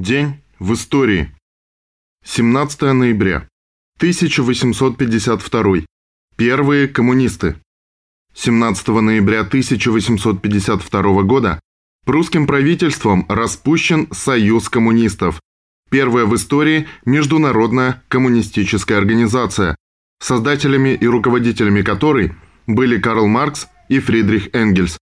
День в истории. 17 ноября. 1852. Первые коммунисты. 17 ноября 1852 года прусским правительством распущен Союз коммунистов, первая в истории международная коммунистическая организация, создателями и руководителями которой были Карл Маркс и Фридрих Энгельс.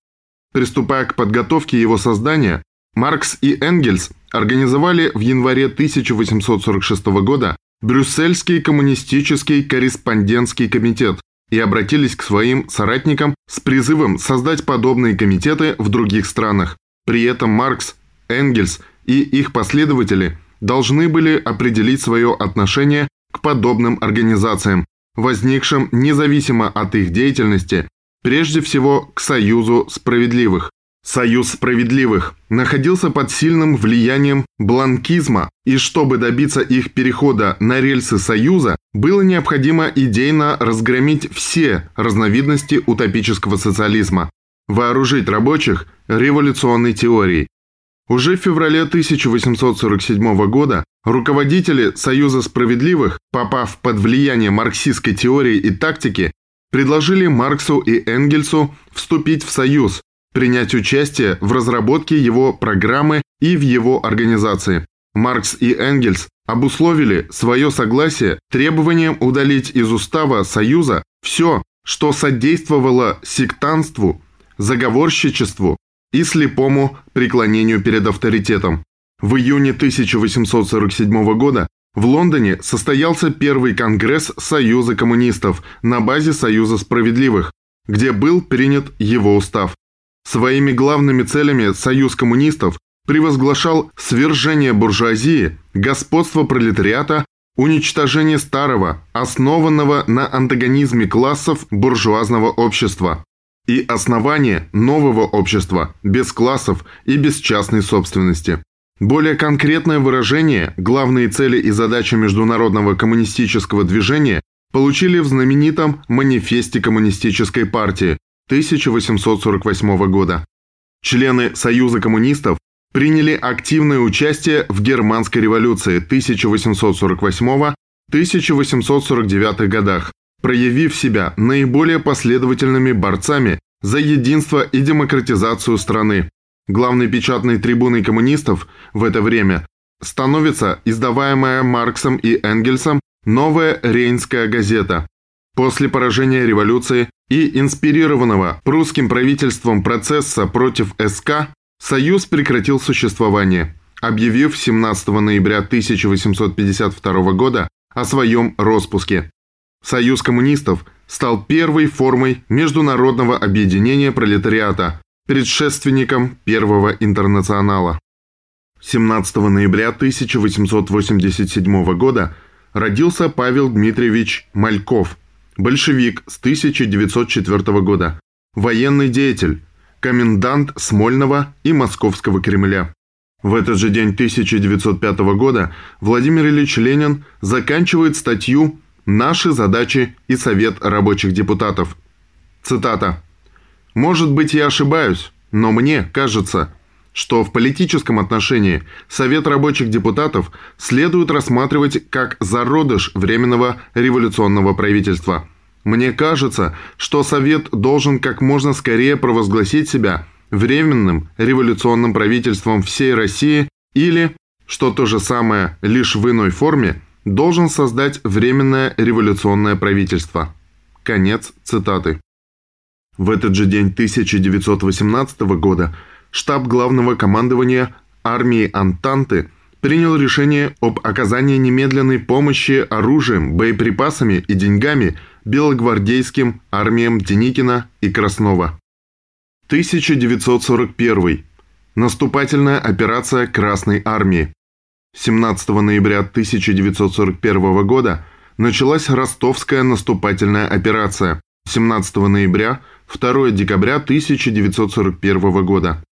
Приступая к подготовке его создания, Маркс и Энгельс организовали в январе 1846 года Брюссельский коммунистический корреспондентский комитет и обратились к своим соратникам с призывом создать подобные комитеты в других странах. При этом Маркс, Энгельс и их последователи должны были определить свое отношение к подобным организациям, возникшим независимо от их деятельности, прежде всего к Союзу справедливых. Союз справедливых находился под сильным влиянием бланкизма, и чтобы добиться их перехода на рельсы Союза, было необходимо идейно разгромить все разновидности утопического социализма, вооружить рабочих революционной теорией. Уже в феврале 1847 года руководители Союза справедливых, попав под влияние марксистской теории и тактики, предложили Марксу и Энгельсу вступить в Союз, принять участие в разработке его программы и в его организации. Маркс и Энгельс обусловили свое согласие требованием удалить из устава Союза все, что содействовало сектантству, заговорщичеству и слепому преклонению перед авторитетом. В июне 1847 года в Лондоне состоялся первый конгресс Союза коммунистов на базе Союза справедливых, где был принят его устав. Своими главными целями Союз коммунистов превозглашал свержение буржуазии, господство пролетариата, уничтожение старого, основанного на антагонизме классов буржуазного общества и основание нового общества без классов и без частной собственности. Более конкретное выражение, главные цели и задачи международного коммунистического движения получили в знаменитом манифесте Коммунистической партии, 1848 года. Члены Союза коммунистов приняли активное участие в Германской революции 1848-1849 годах, проявив себя наиболее последовательными борцами за единство и демократизацию страны. Главной печатной трибуной коммунистов в это время становится издаваемая Марксом и Энгельсом «Новая Рейнская газета», После поражения революции и инспирированного прусским правительством процесса против СК, Союз прекратил существование, объявив 17 ноября 1852 года о своем распуске. Союз коммунистов стал первой формой международного объединения пролетариата, предшественником Первого интернационала. 17 ноября 1887 года родился Павел Дмитриевич Мальков – большевик с 1904 года, военный деятель, комендант Смольного и Московского Кремля. В этот же день 1905 года Владимир Ильич Ленин заканчивает статью «Наши задачи и Совет рабочих депутатов». Цитата. «Может быть, я ошибаюсь, но мне кажется, что в политическом отношении Совет рабочих депутатов следует рассматривать как зародыш Временного революционного правительства. Мне кажется, что Совет должен как можно скорее провозгласить себя Временным революционным правительством всей России или, что то же самое, лишь в иной форме, должен создать Временное революционное правительство. Конец цитаты. В этот же день 1918 года штаб главного командования армии Антанты принял решение об оказании немедленной помощи оружием, боеприпасами и деньгами белогвардейским армиям Деникина и Краснова. 1941. Наступательная операция Красной армии. 17 ноября 1941 года началась Ростовская наступательная операция. 17 ноября 2 декабря 1941 года.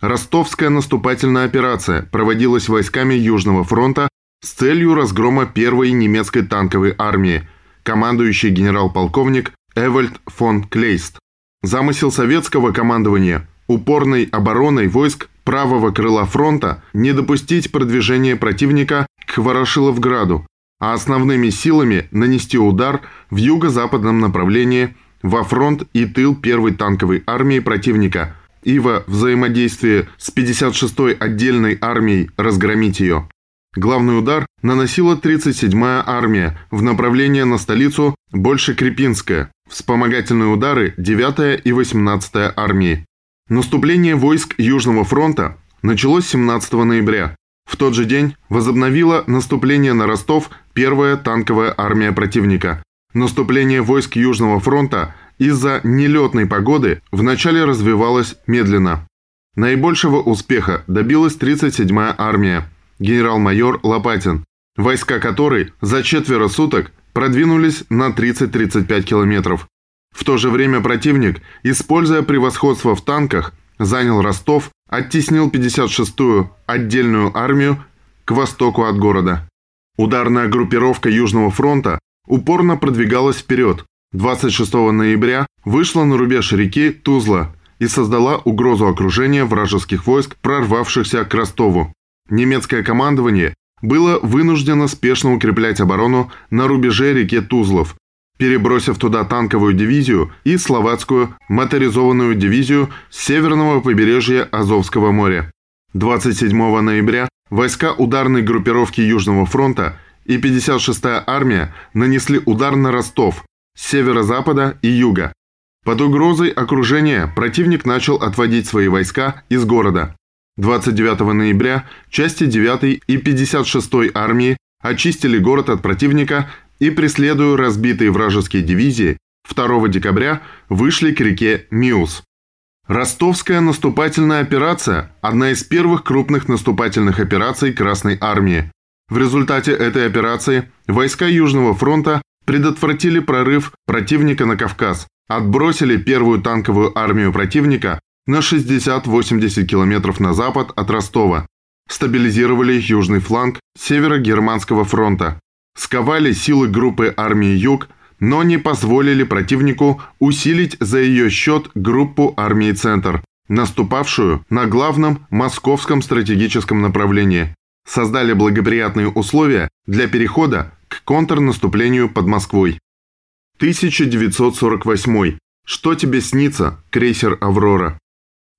Ростовская наступательная операция проводилась войсками Южного фронта с целью разгрома первой немецкой танковой армии, командующий генерал-полковник Эвальд фон Клейст. Замысел советского командования упорной обороной войск правого крыла фронта не допустить продвижения противника к Ворошиловграду, а основными силами нанести удар в юго-западном направлении во фронт и тыл первой танковой армии противника и во взаимодействии с 56-й отдельной армией разгромить ее. Главный удар наносила 37-я армия в направлении на столицу Больше-Крепинская, вспомогательные удары 9-я и 18-я армии. Наступление войск Южного фронта началось 17 ноября. В тот же день возобновила наступление на Ростов первая танковая армия противника. Наступление войск Южного фронта из-за нелетной погоды вначале развивалось медленно. Наибольшего успеха добилась 37-я армия, генерал-майор Лопатин, войска которой за четверо суток продвинулись на 30-35 километров. В то же время противник, используя превосходство в танках, занял Ростов, оттеснил 56-ю отдельную армию к востоку от города. Ударная группировка Южного фронта упорно продвигалась вперед. 26 ноября вышла на рубеж реки Тузла и создала угрозу окружения вражеских войск, прорвавшихся к Ростову. Немецкое командование было вынуждено спешно укреплять оборону на рубеже реки Тузлов, перебросив туда танковую дивизию и словацкую моторизованную дивизию с северного побережья Азовского моря. 27 ноября войска ударной группировки Южного фронта и 56-я армия нанесли удар на Ростов с северо-запада и юга. Под угрозой окружения противник начал отводить свои войска из города. 29 ноября части 9 и 56 армии очистили город от противника и, преследуя разбитые вражеские дивизии, 2 декабря вышли к реке Миус. Ростовская наступательная операция – одна из первых крупных наступательных операций Красной Армии. В результате этой операции войска Южного фронта предотвратили прорыв противника на Кавказ, отбросили первую танковую армию противника на 60-80 километров на запад от Ростова, стабилизировали южный фланг Северо-Германского фронта, сковали силы группы армии Юг, но не позволили противнику усилить за ее счет группу армии Центр, наступавшую на главном московском стратегическом направлении, создали благоприятные условия для перехода к контрнаступлению под Москвой. 1948. Что тебе снится, крейсер «Аврора»?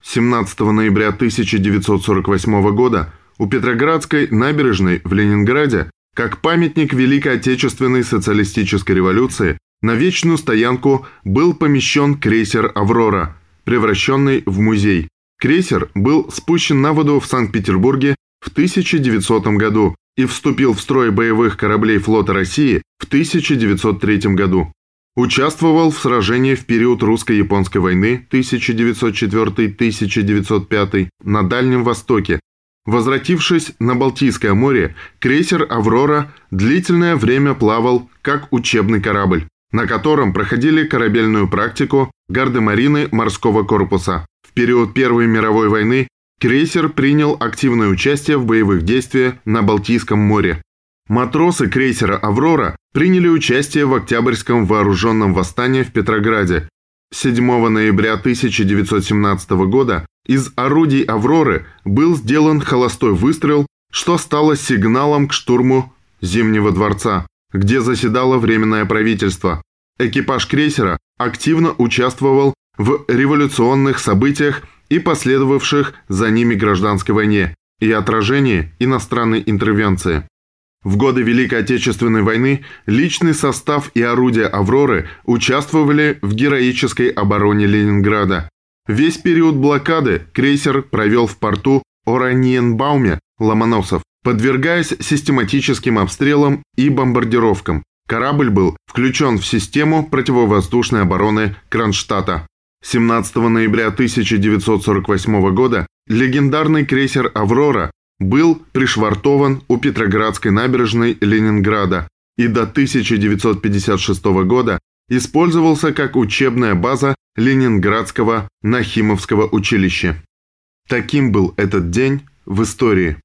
17 ноября 1948 года у Петроградской набережной в Ленинграде, как памятник Великой Отечественной социалистической революции, на вечную стоянку был помещен крейсер «Аврора», превращенный в музей. Крейсер был спущен на воду в Санкт-Петербурге в 1900 году и вступил в строй боевых кораблей флота России в 1903 году. Участвовал в сражении в период русско-японской войны 1904-1905 на Дальнем Востоке. Возвратившись на Балтийское море, крейсер «Аврора» длительное время плавал как учебный корабль, на котором проходили корабельную практику гардемарины морского корпуса. В период Первой мировой войны крейсер принял активное участие в боевых действиях на Балтийском море. Матросы крейсера «Аврора» приняли участие в Октябрьском вооруженном восстании в Петрограде. 7 ноября 1917 года из орудий «Авроры» был сделан холостой выстрел, что стало сигналом к штурму Зимнего дворца, где заседало Временное правительство. Экипаж крейсера активно участвовал в революционных событиях и последовавших за ними гражданской войне и отражении иностранной интервенции. В годы Великой Отечественной войны личный состав и орудия «Авроры» участвовали в героической обороне Ленинграда. Весь период блокады крейсер провел в порту Ораниенбауме Ломоносов, подвергаясь систематическим обстрелам и бомбардировкам. Корабль был включен в систему противовоздушной обороны Кронштадта. 17 ноября 1948 года легендарный крейсер «Аврора» был пришвартован у Петроградской набережной Ленинграда и до 1956 года использовался как учебная база Ленинградского Нахимовского училища. Таким был этот день в истории.